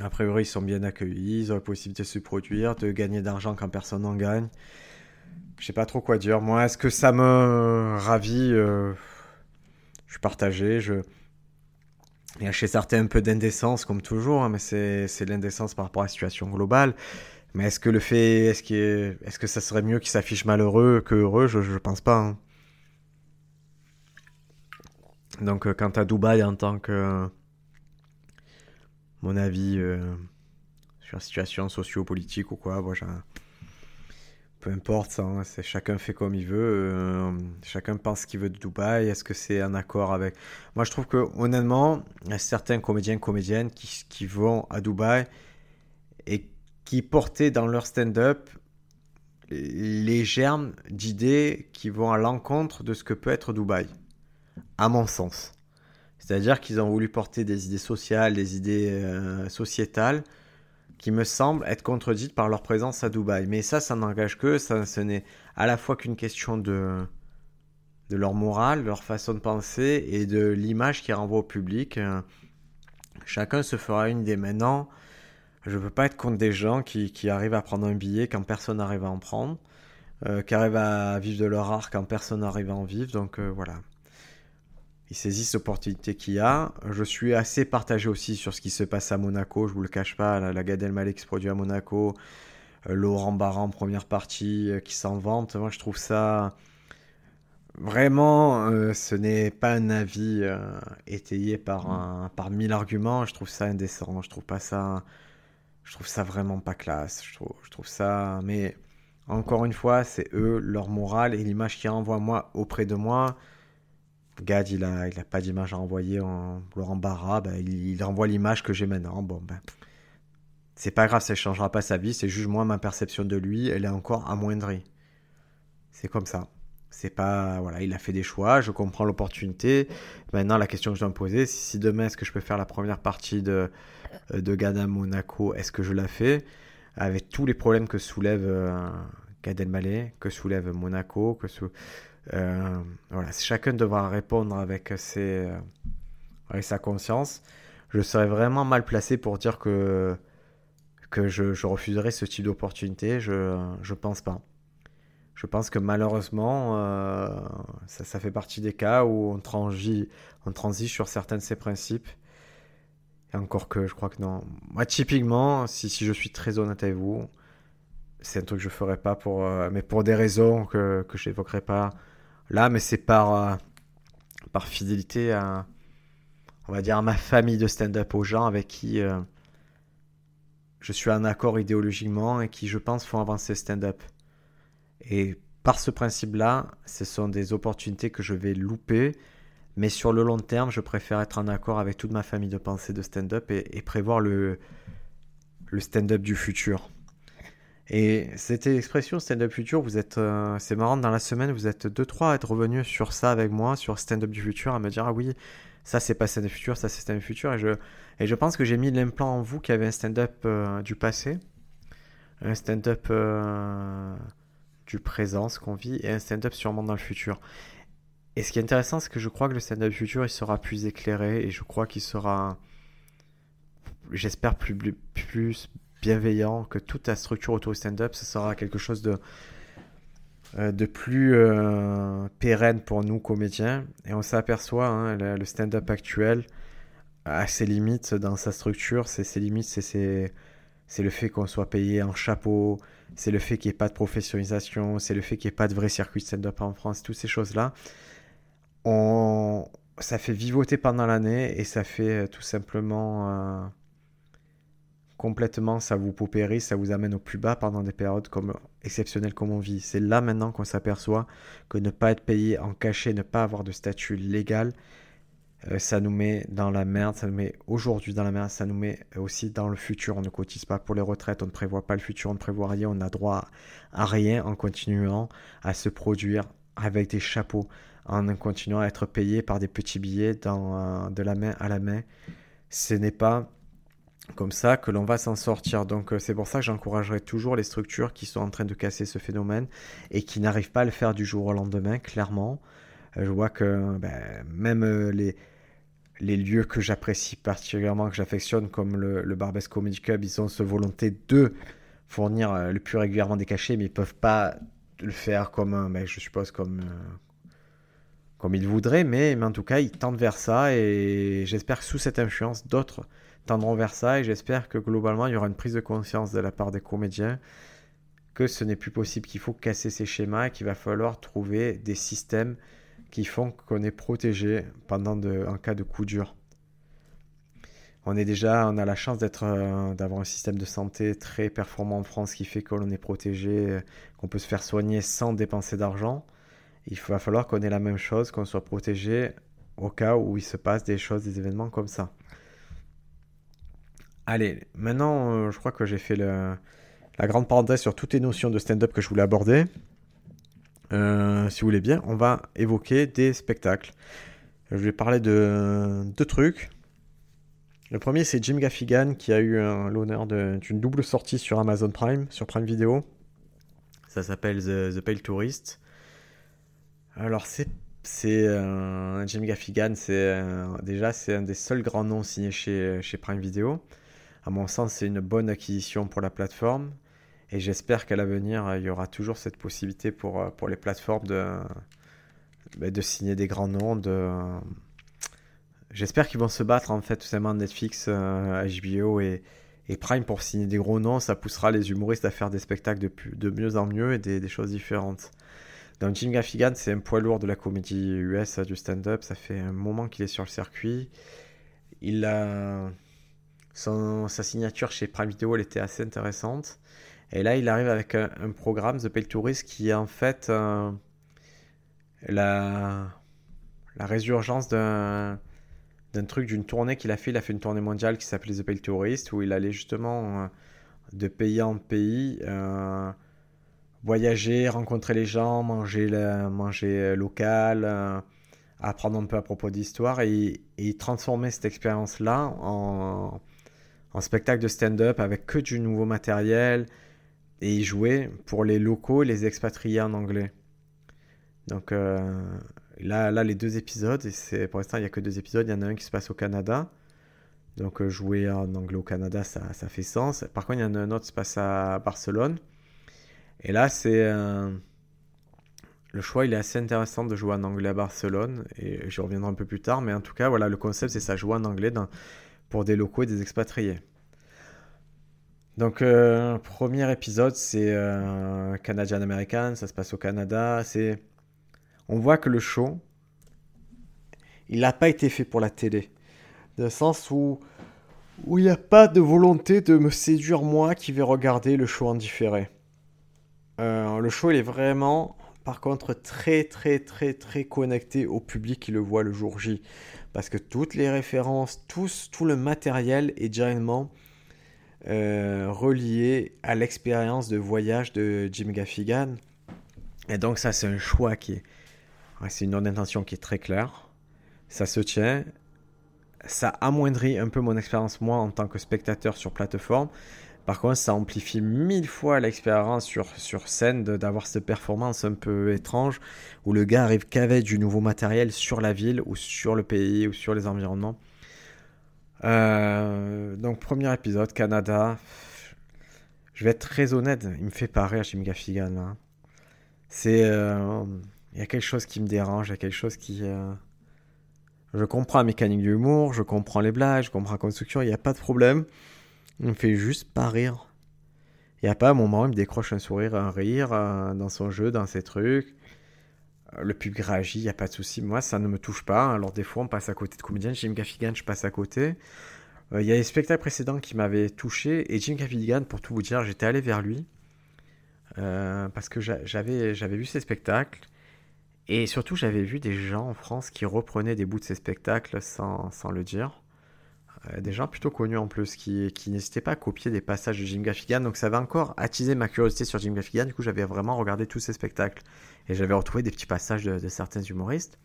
Speaker 1: A priori, ils sont bien accueillis, ils ont la possibilité de se produire, de gagner d'argent quand personne n'en gagne. Je sais pas trop quoi dire. Moi, est-ce que ça me ravit? Euh, Je suis partagé. Je... Il y a chez certains un peu d'indécence, comme toujours, hein, mais c'est l'indécence par rapport à la situation globale. Mais est-ce que le fait, est-ce que, est-ce que ça serait mieux qu'il s'affiche malheureux que heureux? Je, je pense pas. Hein. Donc, euh, quant à Dubaï en tant que, mon avis sur la situation socio-politique ou quoi. Peu importe, hein, c'est chacun fait comme il veut, chacun pense ce qu'il veut de Dubaï. Est-ce que c'est un accord avec? Moi, je trouve que honnêtement, il y a certains comédiens, comédiennes qui, vont à Dubaï qui portaient dans leur stand-up les germes d'idées qui vont à l'encontre de ce que peut être Dubaï, à mon sens. C'est-à-dire qu'ils ont voulu porter des idées sociales, des idées euh, sociétales, qui me semblent être contredites par leur présence à Dubaï. Mais ça, ça n'engage que, ça, ce n'est à la fois qu'une question de, de leur morale, leur façon de penser et de l'image qu'ils renvoient au public. Chacun se fera une idée. Maintenant, je ne veux pas être contre des gens qui, qui, arrivent à prendre un billet quand personne n'arrive à en prendre, euh, qui arrivent à vivre de leur art quand personne n'arrive à en vivre. Donc euh, voilà. Ils saisissent l'opportunité qu'il y a. Je suis assez partagé aussi sur ce qui se passe à Monaco. Je vous le cache pas. La, la Gad se produit à Monaco. Euh, Laurent Barra en première partie qui s'en vante. Moi je trouve ça. Vraiment, ce n'est pas un avis étayé par, un, par mille arguments. Je trouve ça indécent. Je trouve pas ça je trouve ça vraiment pas classe. Je trouve, ça. Mais encore une fois, c'est eux, leur morale et l'image qu'ils renvoient moi auprès de moi. Gad, il a, il a pas d'image à envoyer en Laurent Barra. Ben, il, il, renvoie l'image que j'ai maintenant. Bon, ben. C'est pas grave, ça changera pas sa vie. C'est juste moi, ma perception de lui, elle est encore amoindrie. C'est comme ça. C'est pas. Voilà, il a fait des choix, je comprends l'opportunité. Maintenant, la question que je dois me poser, si demain, est-ce que je peux faire la première partie de, euh, de Gad Monaco, est-ce que je la fais Avec tous les problèmes que soulève euh, Gad que soulève Monaco, que euh, voilà, chacun devra répondre avec, ses, avec sa conscience. Je serais vraiment mal placé pour dire que, je, refuserais ce type d'opportunité. Je ne pense pas. Je pense que malheureusement, ça, fait partie des cas où on, transit, on transige sur certains de ces principes et encore que je crois que non. Moi, typiquement, si, si je suis très honnête avec vous, c'est un truc que je ferais pas pour, euh, mais pour des raisons que, que je n'évoquerai pas là, mais c'est par, euh, par fidélité à, on va dire, ma famille de stand-up, aux gens avec qui euh, je suis en accord idéologiquement et qui, je pense, font avancer stand-up. Et par ce principe-là, ce sont des opportunités que je vais louper mais sur le long terme, je préfère être en accord avec toute ma famille de pensée de stand-up et, prévoir le, stand-up du futur. Et c'était l'expression stand-up futur, vous êtes, euh, c'est marrant, dans la semaine, vous êtes deux, trois à être revenus sur ça avec moi, sur stand-up du futur, à me dire, ah oui, ça c'est pas stand-up futur, ça c'est stand-up futur. Et je, et je pense que j'ai mis l'implant en vous qui avait un stand-up euh, du passé, un stand-up euh, du présent, ce qu'on vit, et un stand-up sûrement dans le futur. Et ce qui est intéressant, c'est que je crois que le stand-up futur, il sera plus éclairé et je crois qu'il sera, j'espère, plus, bienveillant que toute la structure autour du stand-up. Ce sera quelque chose de, euh, de plus euh, pérenne pour nous, comédiens. Et on s'aperçoit, hein, le, stand-up actuel a ses limites dans sa structure. C'est ses limites, c'est c'est le fait qu'on soit payé en chapeau, c'est le fait qu'il n'y ait pas de professionnalisation, c'est le fait qu'il n'y ait pas de vrai circuit stand-up en France, toutes ces choses-là on, ça fait vivoter pendant l'année et ça fait euh, tout simplement euh, complètement, ça vous paupérise, ça vous amène au plus bas pendant des périodes comme, exceptionnelles comme on vit. C'est là maintenant qu'on s'aperçoit que ne pas être payé en cachet, ne pas avoir de statut légal, euh, ça nous met dans la merde, ça nous met aujourd'hui dans la merde, ça nous met aussi dans le futur. On ne cotise pas pour les retraites, on ne prévoit pas le futur, on ne prévoit rien, on n'a droit à rien en continuant à se produire avec des chapeaux, en continuant à être payé par des petits billets euh, de la main à la main. Ce n'est pas comme ça que l'on va s'en sortir. Donc euh, c'est pour ça que j'encouragerai toujours les structures qui sont en train de casser ce phénomène et qui n'arrivent pas à le faire du jour au lendemain, clairement. Euh, je vois que ben, même les, lieux que j'apprécie particulièrement, que j'affectionne, comme le, le Barbès Comedy Club, ils ont ce volonté de fournir le plus régulièrement des cachets, mais ils peuvent pas le faire comme, ben, je suppose, comme, comme il voudrait, mais, en tout cas, il tendent vers ça et j'espère que sous cette influence, d'autres tendront vers ça et j'espère que globalement, il y aura une prise de conscience de la part des comédiens que ce n'est plus possible, qu'il faut casser ces schémas et qu'il va falloir trouver des systèmes qui font qu'on est protégé pendant de, en cas de coup dur. On est déjà, on a la chance d'être, euh, d'avoir un système de santé très performant en France qui fait qu'on est protégé, qu'on peut se faire soigner sans dépenser d'argent. Il va falloir qu'on ait la même chose, qu'on soit protégé au cas où il se passe des choses, des événements comme ça. Allez, maintenant, euh, je crois que j'ai fait la grande parenthèse sur toutes les notions de stand-up que je voulais aborder. Euh, si vous voulez bien, on va évoquer des spectacles. Je vais parler de deux trucs. Le premier, c'est Jim Gaffigan qui a eu l'honneur d'une double sortie sur Amazon Prime, sur Prime Video. Ça s'appelle The, Pale Tourist. Alors, c'est. euh, Jim Gaffigan, c'est déjà c'est un des seuls grands noms signés chez, chez Prime Video. À mon sens, c'est une bonne acquisition pour la plateforme. Et j'espère qu'à l'avenir, il y aura toujours cette possibilité pour, euh, pour les plateformes de, bah, de signer des grands noms. De... J'espère qu'ils vont se battre, en fait, tout simplement Netflix, HBO euh, et, Prime pour signer des gros noms. Ça poussera les humoristes à faire des spectacles de, de mieux en mieux et des, choses différentes. Donc Jim Gaffigan, c'est un poids lourd de la comédie US, du stand-up. Ça fait un moment qu'il est sur le circuit. Il a... Sa signature chez Prime Video, elle était assez intéressante. Et là, il arrive avec un, programme, The Pale Tourist, qui est en fait euh, la résurgence d'un d'un truc, d'une tournée qu'il a fait. Il a fait une tournée mondiale qui s'appelait The Pale Tourist, où il allait justement euh, de pays en pays euh, voyager, rencontrer les gens, manger, manger local, apprendre un peu à propos d'histoire et, et transformer cette expérience-là en, en spectacle de stand-up avec que du nouveau matériel, et il jouait pour les locaux et les expatriés en anglais. Donc euh, là, là, les deux épisodes, et c'est pour l'instant il n'y a que deux épisodes, il y en a un qui se passe au Canada. Donc euh, jouer en anglais au Canada, ça, ça, fait sens. Par contre, il y en a un autre qui se passe à Barcelone. Et là, c'est le choix, il est assez intéressant de jouer en anglais à Barcelone. Et j'y reviendrai un peu plus tard. Mais en tout cas, voilà, le concept, c'est ça, jouer en anglais pour des locaux et des expatriés. Donc, euh, premier épisode, c'est euh, Canadian American, ça se passe au Canada. C'est, on voit que le show, il n'a pas été fait pour la télé, dans le sens où où il n'y a pas de volonté de me séduire moi qui vais regarder le show en différé. Euh, le show, il est vraiment, par contre, très très très très connecté au public qui le voit le jour J, parce que toutes les références, tous, tout le matériel est directement euh, relié à l'expérience de voyage de Jim Gaffigan. Et donc ça, c'est un choix qui est... C'est une intention qui est très claire. Ça se tient. Ça amoindrit un peu mon expérience, moi, en tant que spectateur sur plateforme. Par contre, ça amplifie mille fois l'expérience sur, scène d'avoir cette performance un peu étrange où le gars arrive qu'avec du nouveau matériel sur la ville ou sur le pays ou sur les environnements. Euh, donc, premier épisode, Canada. Je vais être très honnête, il me fait pas rire Jim Gaffigan. C'est. Euh, il y a quelque chose qui me dérange, il y a quelque chose qui. Euh, je comprends la mécanique du humour, je comprends les blagues, je comprends la construction, il n'y a pas de problème. Il me fait juste pas rire. Il n'y a pas un moment où il me décroche un sourire, un rire dans son jeu, dans ses trucs. Le public réagit, il n'y a pas de souci. Moi, ça ne me touche pas. Alors, des fois, on passe à côté de comédiens. Jim Gaffigan, je passe à côté. Euh, il y a des spectacles précédents qui m'avaient touché. Et Jim Gaffigan, pour tout vous dire, j'étais allé vers lui. Euh, parce que j'avais vu ses spectacles. Et surtout, j'avais vu des gens en France qui reprenaient des bouts de ses spectacles sans, sans le dire. Euh, des gens plutôt connus en plus, qui, n'hésitaient pas à copier des passages de Jim Gaffigan. Donc ça avait encore attisé ma curiosité sur Jim Gaffigan. Du coup, j'avais vraiment regardé tous ses spectacles. Et j'avais retrouvé des petits passages de, certains humoristes.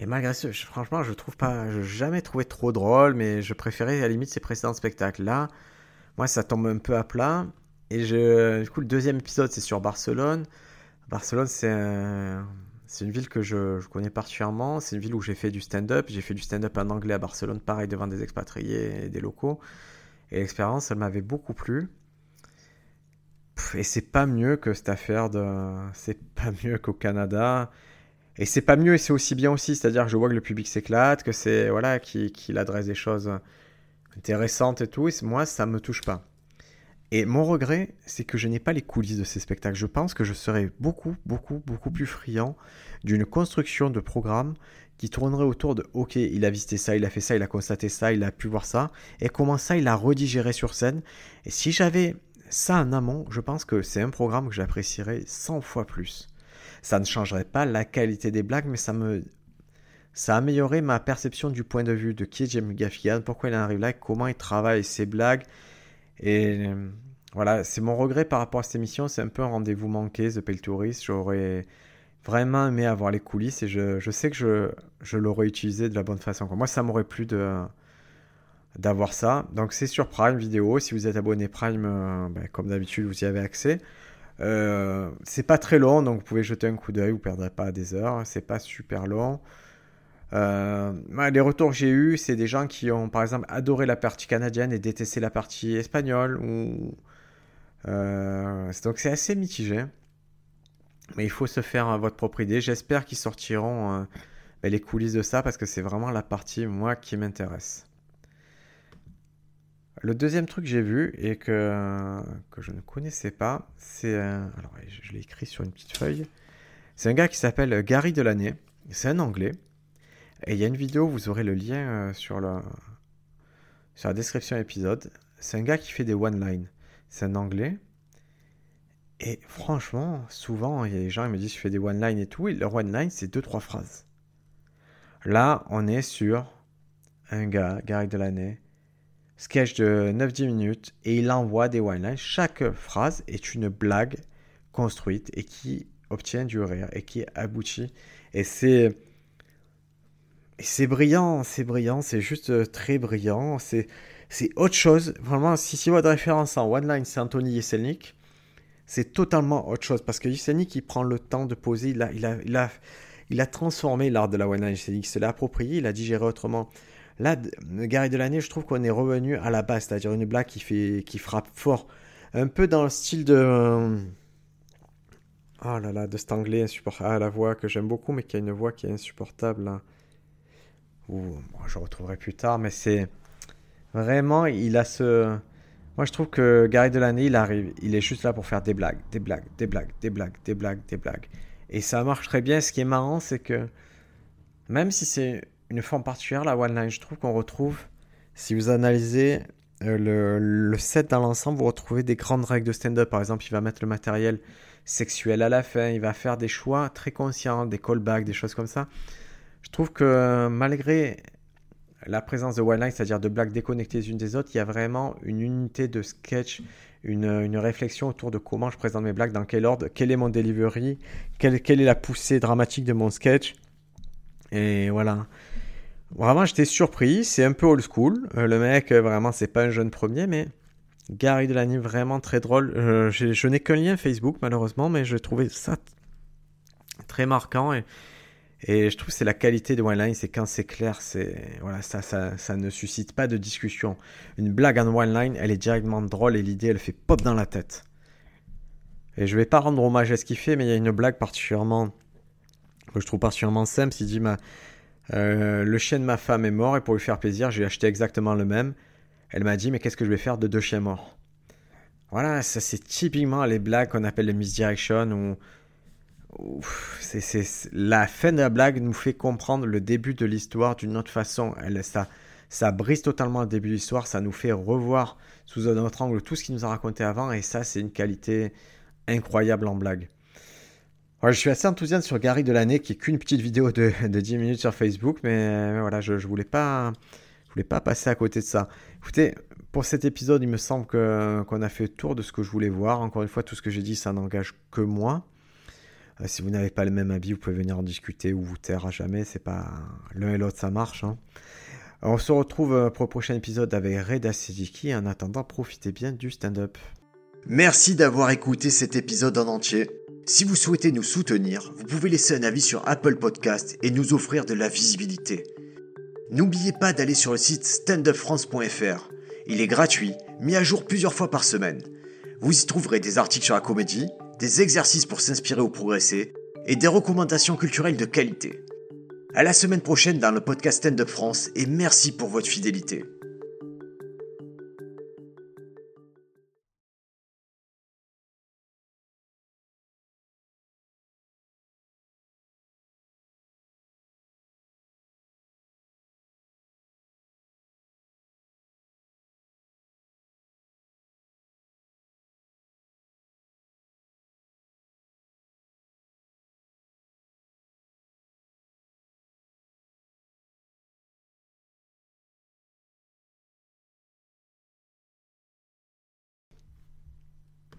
Speaker 1: Et malgré ça, franchement, je trouve pas, je jamais trouvé trop drôle, mais je préférais à la limite ses précédents spectacles. Là, moi, ça tombe un peu à plat. Et du coup, le deuxième épisode, c'est sur Barcelone. Barcelone, c'est un, c'est une ville que je, connais particulièrement. C'est une ville où j'ai fait du stand-up. J'ai fait du stand-up en anglais à Barcelone, pareil, devant des expatriés et des locaux. Et l'expérience, elle m'avait beaucoup plu. Et c'est pas mieux que cette affaire de. C'est pas mieux qu'au Canada. Et c'est pas mieux et c'est aussi bien aussi. C'est-à-dire que je vois que le public s'éclate, que c'est. Voilà, qu'il adresse des choses intéressantes et tout. Et moi, ça me touche pas. Et mon regret, c'est que je n'ai pas les coulisses de ces spectacles. Je pense que je serais beaucoup, beaucoup, beaucoup plus friand d'une construction de programme qui tournerait autour de OK, il a visité ça, il a fait ça, il a constaté ça, il a pu voir ça, et comment ça il a redigéré sur scène. Et si j'avais ça en amont, je pense que c'est un programme que j'apprécierais 100 fois plus. Ça ne changerait pas la qualité des blagues, mais ça me ça a amélioré ma perception du point de vue de qui est Jamie Gaffigan, pourquoi il arrive là, comment il travaille ses blagues. Et voilà, c'est mon regret par rapport à cette émission, c'est un peu un rendez-vous manqué, The Pale Tourist. J'aurais vraiment aimé avoir les coulisses et je, sais que je, l'aurais utilisé de la bonne façon. Moi, ça m'aurait plu de d'avoir ça. Donc c'est sur Prime Vidéo. Si vous êtes abonné Prime, euh, ben, comme d'habitude, vous y avez accès. Euh, c'est pas très long, donc vous pouvez jeter un coup d'œil, vous perdrez pas des heures. C'est pas super long. Euh, les retours que j'ai eus, c'est des gens qui ont par exemple adoré la partie canadienne et détesté la partie espagnole. Ou... donc c'est assez mitigé. Mais il faut se faire votre propre idée. J'espère qu'ils sortiront ben, les coulisses de ça parce que c'est vraiment la partie, moi, qui m'intéresse. Le deuxième truc que j'ai vu et que, que je ne connaissais pas, c'est. alors, je, l'ai écrit sur une petite feuille. C'est un gars qui s'appelle Gary Delaney. C'est un anglais. Et il y a une vidéo, vous aurez le lien euh, sur, le, sur la description épisode. C'est un gars qui fait des one-line. C'est un anglais. Et franchement, souvent, il y a des gens qui me disent je fais des one-line et tout. Et leur one-line, c'est deux, trois phrases. Là, on est sur un gars, Gary Delaney, sketch de 9-10 minutes et il envoie des one-lines. Chaque phrase est une blague construite et qui obtient du rire et qui aboutit. Et c'est. C'est brillant, c'est brillant, c'est juste euh, très brillant. C'est, c'est autre chose. Vraiment, si, si votre référence en one line, c'est Anthony Yeselnik, c'est totalement autre chose. Parce que Yeselnik, il prend le temps de poser. Il a, il a, il a, transformé l'art de la one line. Il se l'a approprié, il a digéré autrement. Là, Gary l'année, je trouve qu'on est revenu à la base, c'est-à-dire une blague qui, fait, qui frappe fort. Un peu dans le style de. Euh, oh là là, de cet anglais insupportable. Ah, la voix que j'aime beaucoup, mais qui a une voix qui est insupportable. Là. Ouh, je retrouverai plus tard, mais c'est. Vraiment, il a ce. Moi, je trouve que Gary Delaney, il arrive. Il est juste là pour faire des blagues, des blagues, des blagues, des blagues, des blagues, des blagues. Et ça marche très bien. Ce qui est marrant, c'est que. Même si c'est une forme particulière, la one line. Je trouve qu'on retrouve, si vous analysez euh, le, le, set dans l'ensemble, vous retrouvez des grandes règles de stand-up. Par exemple, il va mettre le matériel sexuel à la fin, il va faire des choix très conscients, des callbacks, des choses comme ça. Je trouve que malgré la présence de one line, c'est-à-dire de blagues déconnectées les unes des autres, il y a vraiment une unité de sketch, une, une, réflexion autour de comment je présente mes blagues, dans quel ordre, quel est mon delivery, quelle, quelle est la poussée dramatique de mon sketch. Et voilà. Vraiment, j'étais surpris. C'est un peu old school. Euh, le mec, euh, vraiment, c'est pas un jeune premier, mais Gary Delaney, vraiment très drôle. Euh, je n'ai qu'un lien Facebook, malheureusement, mais je trouvais ça très marquant. Et, et je trouve que c'est la qualité de One Line, c'est quand c'est clair, c'est voilà, ça, ça, ça, ne suscite pas de discussion. Une blague en One Line, elle est directement drôle et l'idée, elle fait pop dans la tête. Et je vais pas rendre hommage à ce qu'il fait, mais il y a une blague particulièrement que je trouve particulièrement simple. Il dit ma, euh, le chien de ma femme est mort et pour lui faire plaisir, j'ai acheté exactement le même. Elle m'a dit mais qu'est-ce que je vais faire de deux chiens morts? Voilà, ça c'est typiquement les blagues qu'on appelle les misdirection où, la fin de la blague nous fait comprendre le début de l'histoire d'une autre façon. Elle, ça, ça brise totalement le début de l'histoire, ça nous fait revoir sous un autre angle tout ce qu'il nous a raconté avant et ça c'est une qualité incroyable en blague je suis assez enthousiaste sur Gary de l'année, qui est qu'une petite vidéo de, 10 minutes sur Facebook, mais, voilà, je, je voulais pas, voulais pas passer à côté de ça. Écoutez, pour cet épisode, il me semble qu'on a fait le tour de ce que je voulais voir. Encore une fois, tout ce que j'ai dit, ça n'engage que moi. Euh, si vous n'avez pas le même avis, vous pouvez venir en discuter ou vous taire à jamais. C'est pas l'un et l'autre, ça marche. Hein. On se retrouve euh, pour le prochain épisode avec Reda Sidiki. En attendant, profitez bien du stand-up.
Speaker 2: Merci d'avoir écouté cet épisode en entier. Si vous souhaitez nous soutenir, vous pouvez laisser un avis sur Apple Podcast et nous offrir de la visibilité. N'oubliez pas d'aller sur le site standupfrance.fr. Il est gratuit, mis à jour plusieurs fois par semaine. Vous y trouverez des articles sur la comédie, des exercices pour s'inspirer ou progresser, et des recommandations culturelles de qualité. À la semaine prochaine dans le podcast Stand Up France et merci pour votre fidélité.